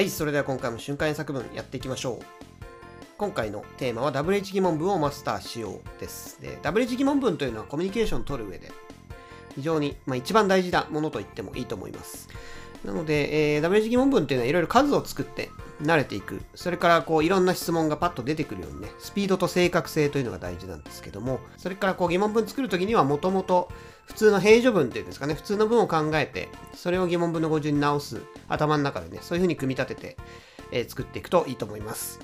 はい、それでは今回も瞬間作文やっていきましょう。今回のテーマは WH 疑問文をマスターしようです。で、WH 疑問文というのはコミュニケーションを取る上で非常に、まあ、一番大事なものと言ってもいいと思います。なので、えー、WH 疑問文というのはいろいろ数を作って慣れていく。それからこういろんな質問がパッと出てくるようにね、スピードと正確性というのが大事なんですけども、それからこう疑問文作るときにはもともと普通の平序文っていうんですかね、普通の文を考えて、それを疑問文の語順に直す頭の中でね、そういうふうに組み立てて、えー作っていくといいと思います。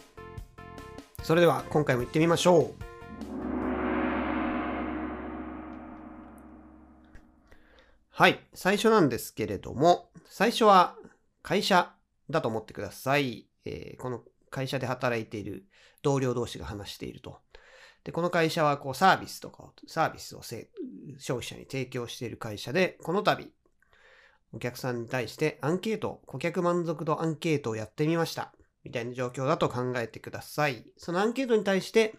それでは今回も行ってみましょう。はい。最初なんですけれども、最初は会社だと思ってください。えーこの会社で働いている同僚同士が話していると。で、この会社はこうサービスとか、サービスを消費者に提供している会社で、この度、お客さんに対してアンケート、顧客満足度アンケートをやってみました。みたいな状況だと考えてください。そのアンケートに対して、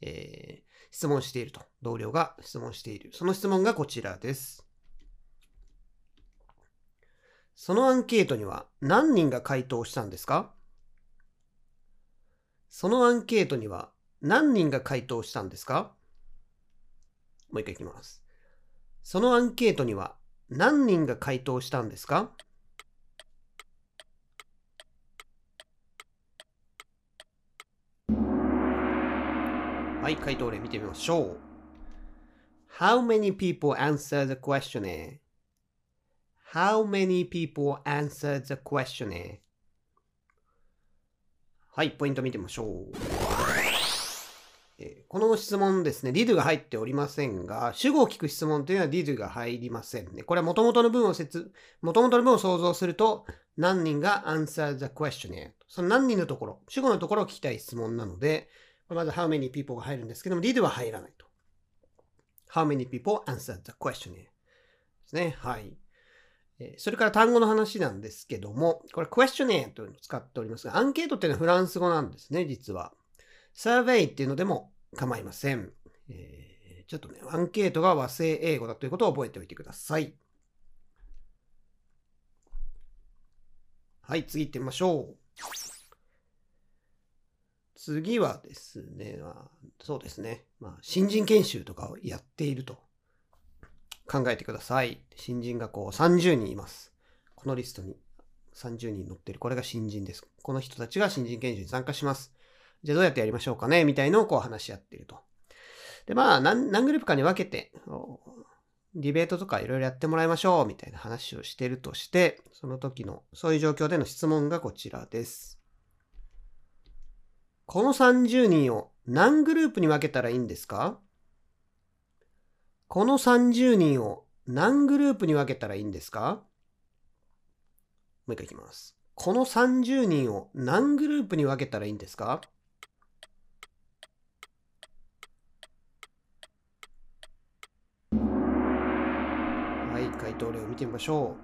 えー質問していると。同僚が質問している。その質問がこちらです。そのアンケートには何人が回答したんですか？そのアンケートには何人が回答したんですか？もう一回いきます。そのアンケートには何人が回答したんですか？はい、回答例見てみましょう。How many people answer the questionnaire? How many people answer the questionnaire? はい、ポイント見てみましょう。えーこの質問ですね、did が入っておりませんが、主語を聞く質問というのは did が入りませんね。これは元々の文を説、元々の文を想像すると、何人が answer the questionnaire。その何人のところ、主語のところを聞きたい質問なので、これまず how many people が入るんですけども、did は入らないと。how many people answer the questionnaire ですね。はい。それから単語の話なんですけども、これ questionnaire というのを使っておりますが、アンケートっていうのはフランス語なんですね、実は。survey っていうのでも構いません。えーちょっとね、アンケートが和製英語だということを覚えておいてください。はい、次行ってみましょう。次はですね、そうですね、まあ、新人研修とかをやっていると考えてください。新人がこう30人います。このリストに30人載ってる。これが新人です。この人たちが新人研修に参加します。じゃあどうやってやりましょうかね？みたいのをこう話し合っていると。で、まあ何、何グループかに分けて、ディベートとかいろいろやってもらいましょうみたいな話をしてるとして、その時の、そういう状況での質問がこちらです。この30人を何グループに分けたらいいんですか？この30人を何グループに分けたらいいんですかもう一回いきます。この30人を何グループに分けたらいいんですかはい、回答例を見てみましょ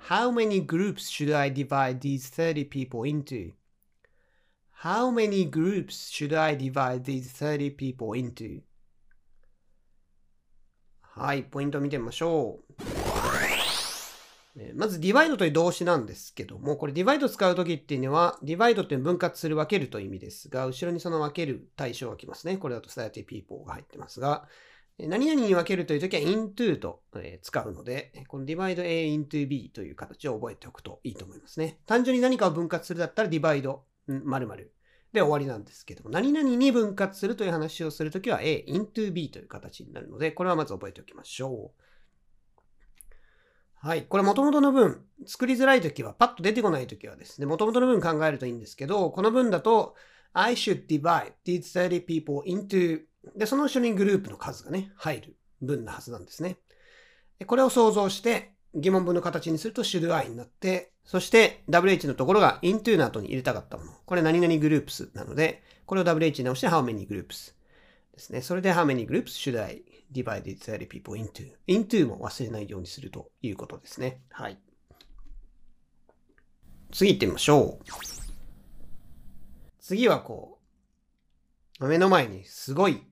う。How many groups should I divide these 30 people into? How many groups should I divide these 30 people into? はい、ポイント見てみましょう。えまず、divide という動詞なんですけども、これ divide 使うときっていうのは、divide っていう分割する、分けるという意味ですが、後ろにその分ける対象が来ますね。これだと30 people が入ってますが、何々に分けるというときは into と、使うので、この divide A into B という形を覚えておくといいと思いますね。単純に何かを分割するだったら divide 〇〇で終わりなんですけども、何々に分割するという話をするときは A into B という形になるので、これはまず覚えておきましょう。はい。これ元々の文、作りづらいときは、パッと出てこないときはですね、元々の文考えるといいんですけど、この文だと、I should divide these 30 people into で、その後ろにグループの数がね、入る文なはずなんですね。これを想像して、疑問文の形にすると should I になって、そして WH のところが into の後に入れたかったもの。これ何々グループスなので、これを WH に直して how many groups ですね。それで how many groups should I divide these 30 people into? into も忘れないようにするということですね。はい。次行ってみましょう。次はこう、目の前にすごい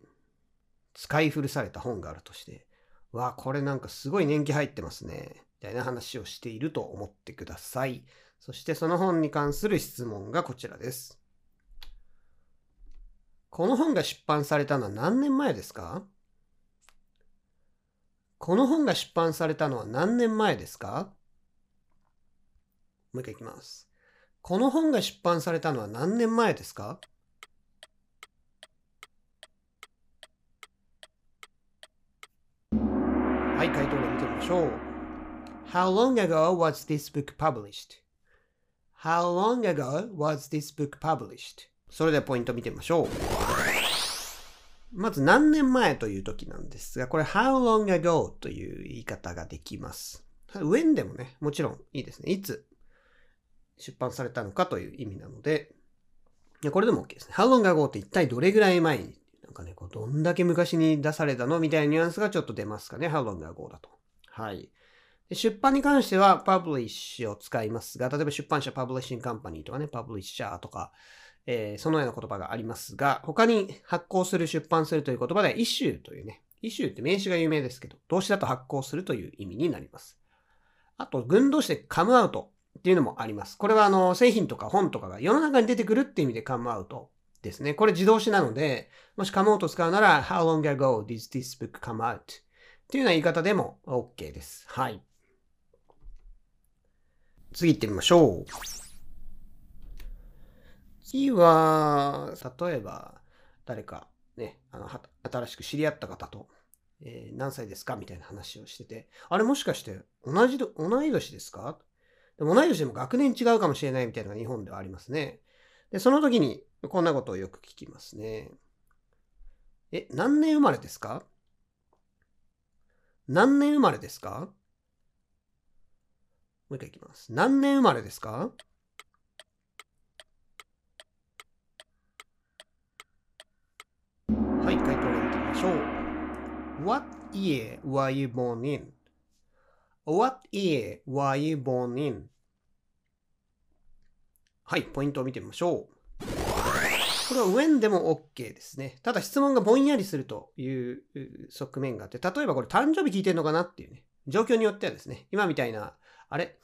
使い古された本があるとして、わあ、これなんかすごい年季入ってますね。みたいな話をしていると思ってください。そしてその本に関する質問がこちらです。この本が出版されたのは何年前ですか？この本が出版されたのは何年前ですか？もう一回いきます。この本が出版されたのは何年前ですか？はい、回答を見てみましょう。How long ago was this book published?How long ago was this book published? それではポイント見てみましょう。まず何年前という時なんですが、これ how long ago という言い方ができます。when でもね、もちろんいいですね。いつ出版されたのかという意味なので、これでも OK ですね。How long ago って一体どれぐらい前に、なんかね、こうどんだけ昔に出されたのみたいなニュアンスがちょっと出ますかね。How long ago だと。はい。出版に関しては publish を使いますが、例えば出版社 publishing company とかね、publisher とか、えー、そのような言葉がありますが、他に発行する、出版するという言葉では、イシューというね、イシューって名詞が有名ですけど、動詞だと発行するという意味になります。あと、群動詞でカムアウトっていうのもあります。これはあの、製品とか本とかが世の中に出てくるっていう意味でカムアウトですね。これ自動詞なので、もしカムアウト使うなら、How long ago did this book come out? っていうような言い方でも OK です。はい。次行ってみましょう。次は、例えば、誰かね、あの、新しく知り合った方と、えー、何歳ですかみたいな話をしてて、あれもしかして同じ、同い年ですか？でも同い年でも学年違うかもしれないみたいなのが日本ではありますね。で、その時にこんなことをよく聞きますね。え、何年生まれですか？何年生まれですか？もう一回いきます。何年生まれですか？はい、回答を見てみましょう。What year were you born in?What year were you born in? はい、ポイントを見てみましょう。これは when でも OK ですね。ただ質問がぼんやりするという側面があって、例えばこれ誕生日聞いてんのかなっていうね、状況によってはですね、今みたいな、あれ？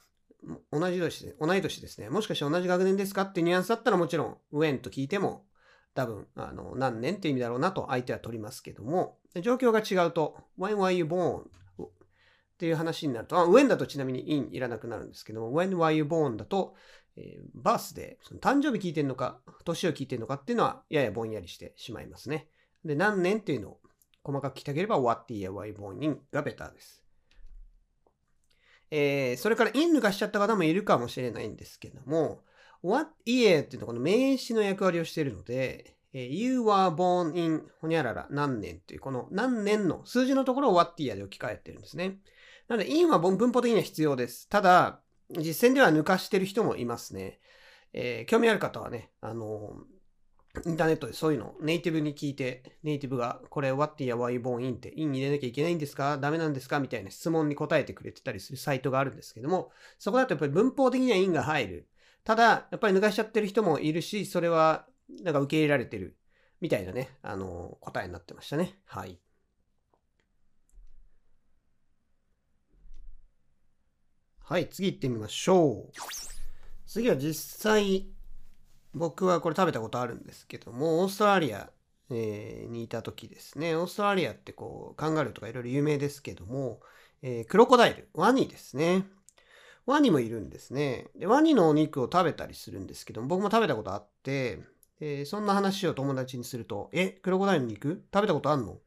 同じ年で、同い年ですね。もしかして同じ学年ですかってニュアンスだったらもちろん when と聞いても多分、あの、何年って意味だろうなと相手は取りますけども、状況が違うと、when were you born? っていう話になると、あ when だとちなみに in いらなくなるんですけども、when were you born だと、えー、バースで、その誕生日聞いてんのか、年を聞いてんのかっていうのは、ややぼんやりしてしまいますね。で、何年っていうのを細かく聞きたければ、what year were you born in がベターです。えー、それから in 抜かしちゃった方もいるかもしれないんですけども、what year っていうのはこの名詞の役割をしているので、you were born in ほにゃらら何年というこの何年の数字のところを what year で置き換えてるんですね。なので in は文法的には必要です。ただ、実践では抜かしてる人もいますね。えー、興味ある方はね、あのインターネットでそういうのネイティブに聞いて、ネイティブがこれ What year were you born in って in に入れなきゃいけないんですか？ダメなんですか？みたいな質問に答えてくれてたりするサイトがあるんですけども、そこだとやっぱり文法的には in が入る。ただ、やっぱり抜かしちゃってる人もいるし、それはなんか受け入れられてるみたいなね、あの、答えになってましたね。はい。はい、次行ってみましょう。次は実際、僕はこれ食べたことあるんですけども、オーストラリア、にいた時ですね。オーストラリアってこう、カンガルーとかいろいろ有名ですけども、えー、クロコダイル、ワニですね。ワニもいるんですね。で、ワニのお肉を食べたりするんですけども、僕も食べたことあって、えー、そんな話を友達にすると、え、クロコダイルの肉？食べたことあんの？っ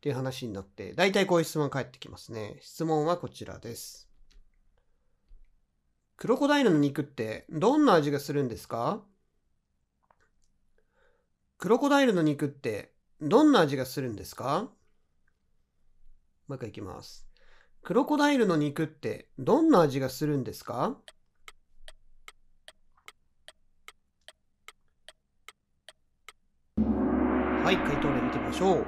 ていう話になって、大体こういう質問返ってきますね。質問はこちらです。クロコダイルの肉ってどんな味がするんですか？クロコダイルの肉ってどんな味がするんですか？もう一回いきます。クロコダイルの肉ってどんな味がするんですか？はい、回答例見てみましょう。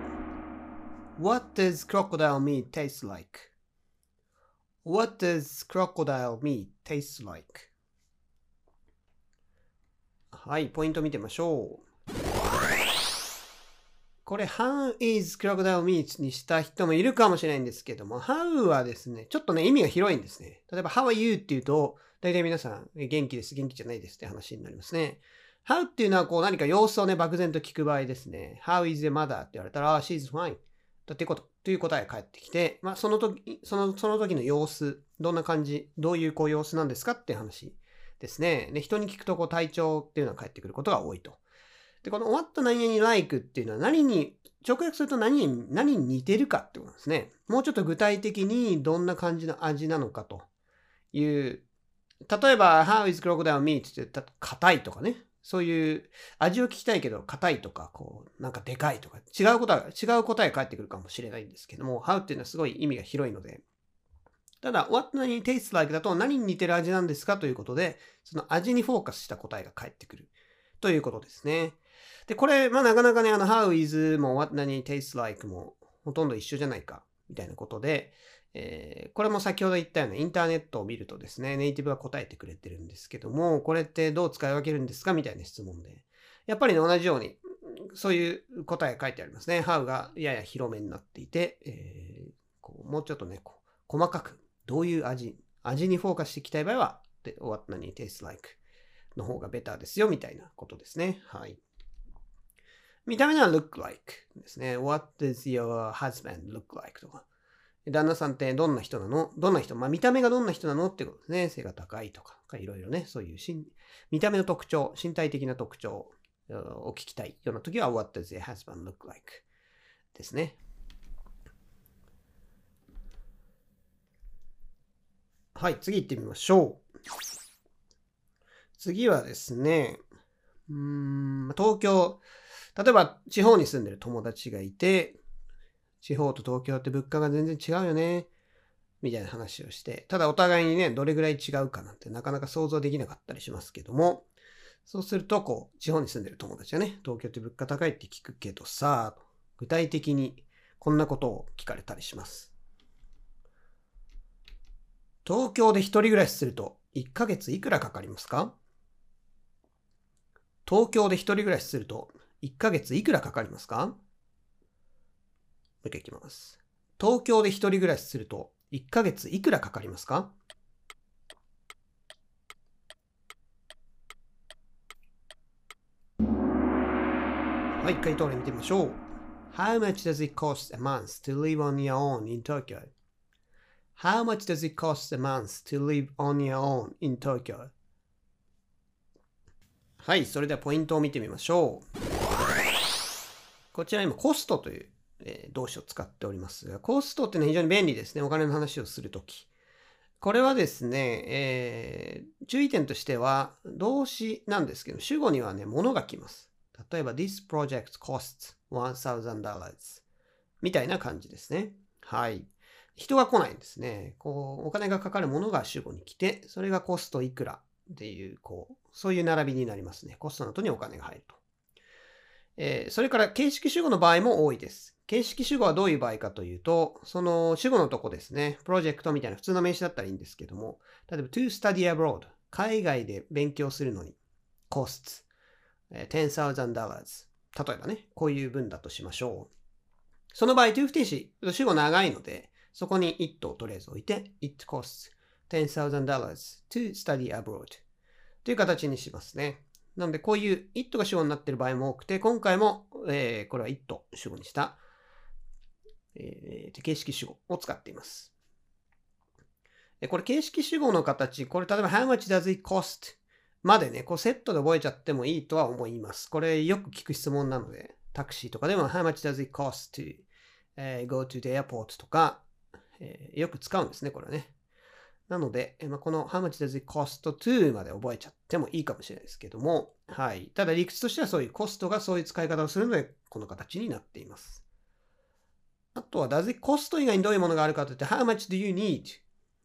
What does crocodile meat taste like?What does crocodile meat taste like? はい、ポイント見てみましょう。これ、how is crocodile meat にした人もいるかもしれないんですけども、how はですね、ちょっとね、意味が広いんですね。例えば、how are you っていうと、大体皆さん、元気です、元気じゃないですって話になりますね。how っていうのは、こう何か様子をね、漠然と聞く場合ですね。how is your mother って言われたら、she's fine. だってこと、という答えが返ってきて、まあ、その時、その、その時の様子、どんな感じ、どういうこう様子なんですかって話ですね。で、人に聞くと、こう、体調っていうのが返ってくることが多いと。で、この what 何々 like っていうのは何に、直訳すると何に、何に似てるかってことですね。もうちょっと具体的にどんな感じの味なのかという、例えば、How is crocodile meat? って言ったら硬いとかね。そういう味を聞きたいけど硬いとか、こう、なんかでかいとか、違う答え、違う答えが返ってくるかもしれないんですけども、How っていうのはすごい意味が広いので、ただ、what 何 tastes like だと何に似てる味なんですかということで、その味にフォーカスした答えが返ってくるということですね。で、これ、まあなかなかね、あの、how is も what 何 tastes like もほとんど一緒じゃないか、みたいなことで、えー、これも先ほど言ったようなインターネットを見るとですね、ネイティブが答えてくれてるんですけども、これってどう使い分けるんですかみたいな質問で。やっぱりね、同じように、そういう答えが書いてありますね。how がやや広めになっていて、えー、こうもうちょっとね、こう細かく、どういう味、味にフォーカスしていきたい場合は、what 何 tastes like の方がベターですよ、みたいなことですね。はい。見た目には look like ですね。What does your husband look like? とか。旦那さんってどんな人なの？どんな人？まあ見た目がどんな人なのってことですね。背が高いとか、いろいろね、そういう見た目の特徴、身体的な特徴を聞きたいような時は What does your husband look like? ですね。はい、次行ってみましょう。次はですね、うん、東京、例えば地方に住んでる友達がいて、地方と東京って物価が全然違うよね、みたいな話をして、ただお互いにね、どれぐらい違うかなんてなかなか想像できなかったりしますけども、そうすると、こう、地方に住んでる友達はね、東京って物価高いって聞くけどさ、具体的にこんなことを聞かれたりします。東京で一人暮らしすると1ヶ月いくらかかりますか？東京で一人暮らしすると1ヶ月いくらかかりますかもう一回いきます。東京で一人暮らしすると1ヶ月いくらかかりますかはい、回答例見てみましょう。How much does it cost a month to live on your own in Tokyo?How much does it cost a month to live on your own in Tokyo? はい、それではポイントを見てみましょう。こちら今コストという、え、動詞を使っておりますが、コストっていうのは非常に便利ですね。お金の話をするとき。これはですね、えー、注意点としては動詞なんですけど、主語にはね、物が来ます。例えば、this project costs $1,000 みたいな感じですね。はい。人が来ないんですね。こう、お金がかかるものが主語に来て、それがコストいくらっていう、こう、そういう並びになりますね。コストの後にお金が入ると。え、それから形式主語の場合も多いです。形式主語はどういう場合かというと、その主語のとこですね、プロジェクトみたいな普通の名詞だったらいいんですけども、例えば to study abroad、海外で勉強するのに、costs、10,000 dollars、例えばね、こういう文だとしましょう。その場合、to 不定詞、主語長いので、そこに it をとりあえず置いて、it costs 10,000 dollars to study abroad という形にしますね。なので、こういう it が主語になっている場合も多くて、今回も、えー、これは it 主語にした、えー、形式主語を使っています。これ形式主語の形、これ例えば how much does it cost? までね、こうセットで覚えちゃってもいいとは思います。これよく聞く質問なので、タクシーとかでも how much does it cost to、go to the airport とか、えー、よく使うんですね、これはね。なので、まあ、この How much does it cost to まで覚えちゃってもいいかもしれないですけども、はい。ただ理屈としてはそういうコストがそういう使い方をするので、この形になっています。あとは、does it cost 以外にどういうものがあるかといって、How much do you need?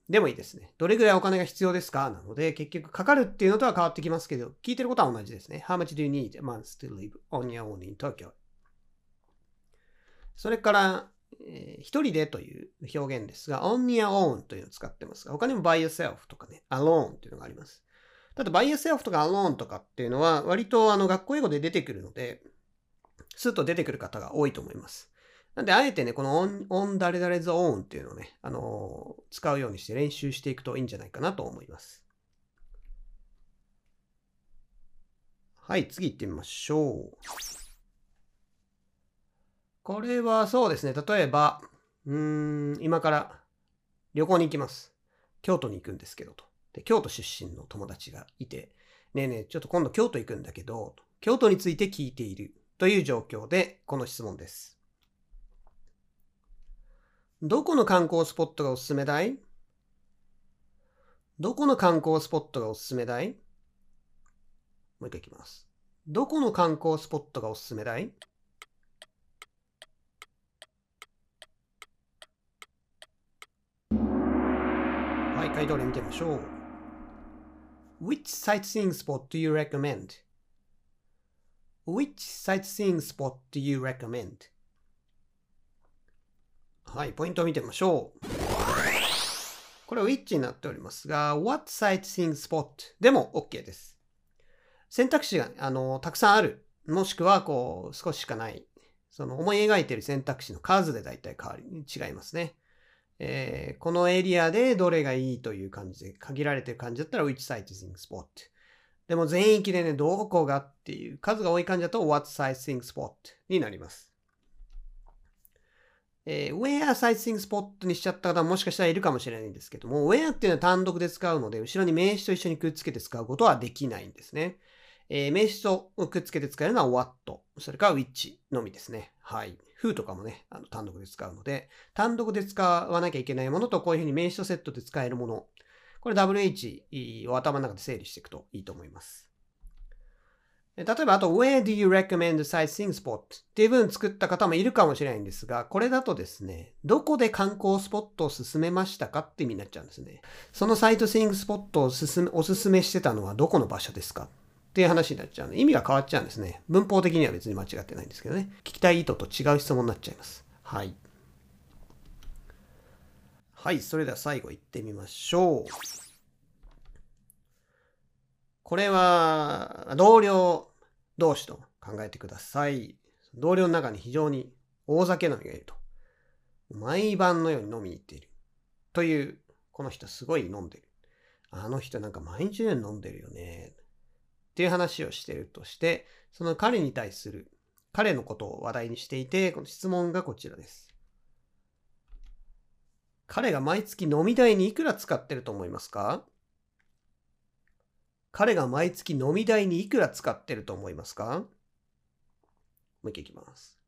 でもいいですね。どれぐらいお金が必要ですか？なので、結局かかるっていうのとは変わってきますけど、聞いてることは同じですね。How much do you need a month to live on your own in Tokyo? それから、えー、一人でという表現ですが、on your own というのを使ってますが、他にも by yourself とかね、alone というのがあります。ただ by yourself とか alone とかっていうのは、割とあの学校英語で出てくるので、スッと出てくる方が多いと思います。なんで、あえてね、この on, on 誰々 's own っていうのをね、あのー、使うようにして練習していくといいんじゃないかなと思います。はい、次行ってみましょう。これはそうですね、例えば、うーん、今から旅行に行きます。京都に行くんですけどと。で、京都出身の友達がいて、ねえねえ、ちょっと今度京都行くんだけど、京都について聞いているという状況で、この質問です。どこの観光スポットがおすすめだい？どこの観光スポットがおすすめだい？もう一回いきます。どこの観光スポットがおすすめだい？回答例見てみましょう。Which sightseeing spot do you recommend?Which sightseeing spot do you recommend? はい、ポイントを見てみましょう。これは which になっておりますが、what sightseeing spot でも OK です。選択肢があのたくさんある。もしくはこう少ししかない。その思い描いている選択肢の数で大体変わり、違いますね。えー、このエリアでどれがいいという感じで、限られてる感じだったら which sightseeing spot。でも全域でね、どこがっていう数が多い感じだと what sightseeing spot になります。えー、where sightseeing spot にしちゃった方ももしかしたらいるかもしれないんですけども、where っていうのは単独で使うので、後ろに名詞と一緒にくっつけて使うことはできないんですね。えー、名詞とくっつけて使えるのは what、それから which のみですね。はい。Who とかもね、あの単独で使うので、単独で使わなきゃいけないものと、こういうふうに名詞とセットで使えるもの、これ WH を頭の中で整理していくといいと思います。例えば、あと、Where do you recommend sightseeing spot? っていう文作った方もいるかもしれないんですが、これだとですね、どこで観光スポットを進めましたかって意味になっちゃうんですね。そのサイトシングスポットを進めおすすめしてたのはどこの場所ですか？っていう話になっちゃうので、意味が変わっちゃうんですね。文法的には別に間違ってないんですけどね。聞きたい意図と違う質問になっちゃいます。はい。はい、それでは最後行ってみましょう。これは、同僚同士と考えてください。同僚の中に非常に大酒飲みがいると。毎晩のように飲みに行っている。という、この人すごい飲んでる。あの人なんか毎日のように飲んでるよね。っていう話をしてるとして、その彼に対する、彼のことを話題にしていて、この質問がこちらです。彼が毎月飲み代にいくら使ってると思いますか？彼が毎月飲み代にいくら使ってると思いますか？もう一回いきます。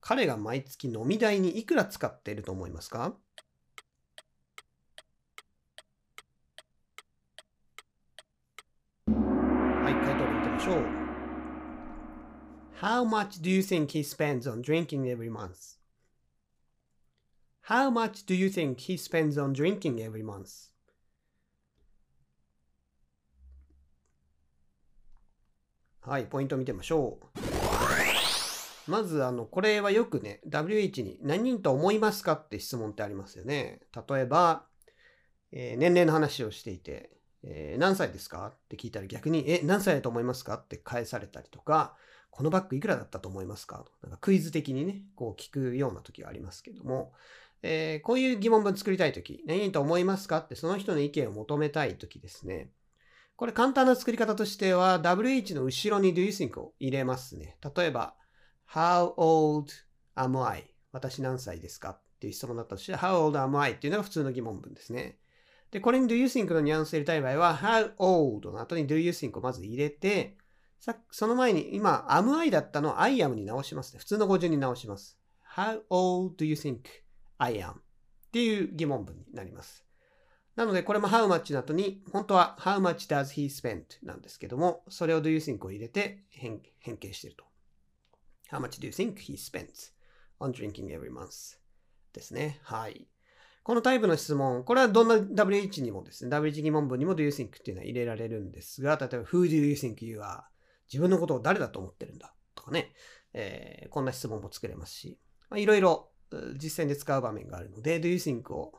彼が毎月飲み代にいくら使っていると思いますかはい、回答を見てみましょう。How much do you think he spends on drinking every month? How much do you think he spends on drinking every month? はい、ポイントを見てみましょう。まず、あの、これはよくね、WH に何人と思いますかって質問ってありますよね。例えば、えー、年齢の話をしていて、えー、何歳ですかって聞いたら逆に、え、何歳だと思いますかって返されたりとか、このバッグいくらだったと思いますか？なんかクイズ的にね、こう聞くような時がありますけども、えー、こういう疑問文作りたい時、何人と思いますか？ってその人の意見を求めたい時ですね。これ簡単な作り方としては WH の後ろに do you think を入れますね。例えば How old am I? 私何歳ですか？っていう質問だったとして How old am I? っていうのが普通の疑問文ですね。で、これに do you think のニュアンスを入れたい場合は How old の後に do you think をまず入れてさその前に今 am I だったのを I am に直しますね。普通の語順に直します。How old do you think I am? っていう疑問文になります。なので、これも how much の後に、本当は how much does he spend なんですけども、それを do you think を入れて変変形していると。how much do you think he spends on drinking every month? ですね。はい。このタイプの質問、これはどんな WH にもですね、WH 疑問文にも do you think っていうのは入れられるんですが、例えば who do you think you are? 自分のことを誰だと思ってるんだ？とかね、えー、こんな質問も作れますし、いろいろ実践で使う場面があるので、do you think を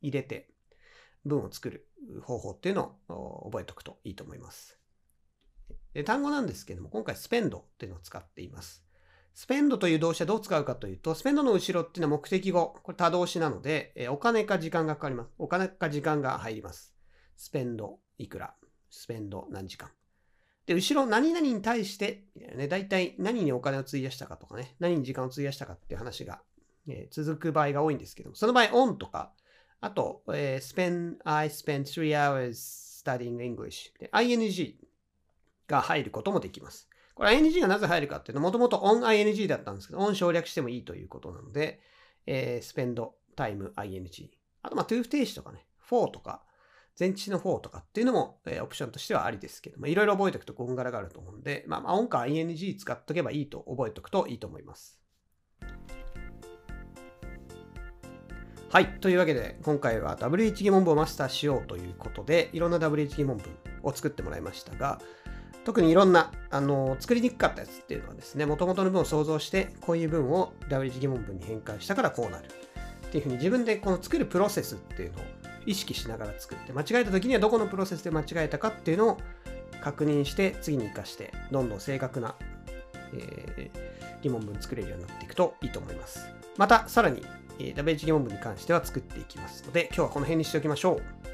入れて、文を作る方法っていうのを覚えておくといいと思います。で単語なんですけども、今回スペンドっていうのを使っています。スペンドという動詞はどう使うかというと、スペンドの後ろっていうのは目的語。これ多動詞なので、えお金か時間がかかります。お金か時間が入ります。スペンドいくら。スペンド何時間。で、後ろ何々に対して、ね、大体何にお金を費やしたかとかね、何に時間を費やしたかっていう話が、えー、続く場合が多いんですけども、その場合、on とか、あと、えー、spend, I spent three hours studying English で ing が入ることもできます。これ ing がなぜ入るかっていうと、もともと on ing だったんですけど、on 省略してもいいということなので、えー、spend time ing。あと、まあ、to 不定詞とかね、for とか、前置詞の方とかっていうのも、えー、オプションとしてはありですけども、いろいろ覚えておくとこんがらがあると思うんで、まあ、まあ、オンか ing 使っとけばいいと覚えておくといいと思います。はい。というわけで、今回は WH 疑問文をマスターしようということで、いろんな WH 疑問文を作ってもらいましたが、特にいろんな、あの、作りにくかったやつっていうのはですね、元々の文を想像して、こういう文を WH 疑問文に変換したからこうなる。っていうふうに自分でこの作るプロセスっていうのを意識しながら作って間違えた時にはどこのプロセスで間違えたかっていうのを確認して次に活かしてどんどん正確な、えー、疑問文作れるようになっていくといいと思います。またさらに、えー、WH 疑問文に関しては作っていきますので今日はこの辺にしておきましょう。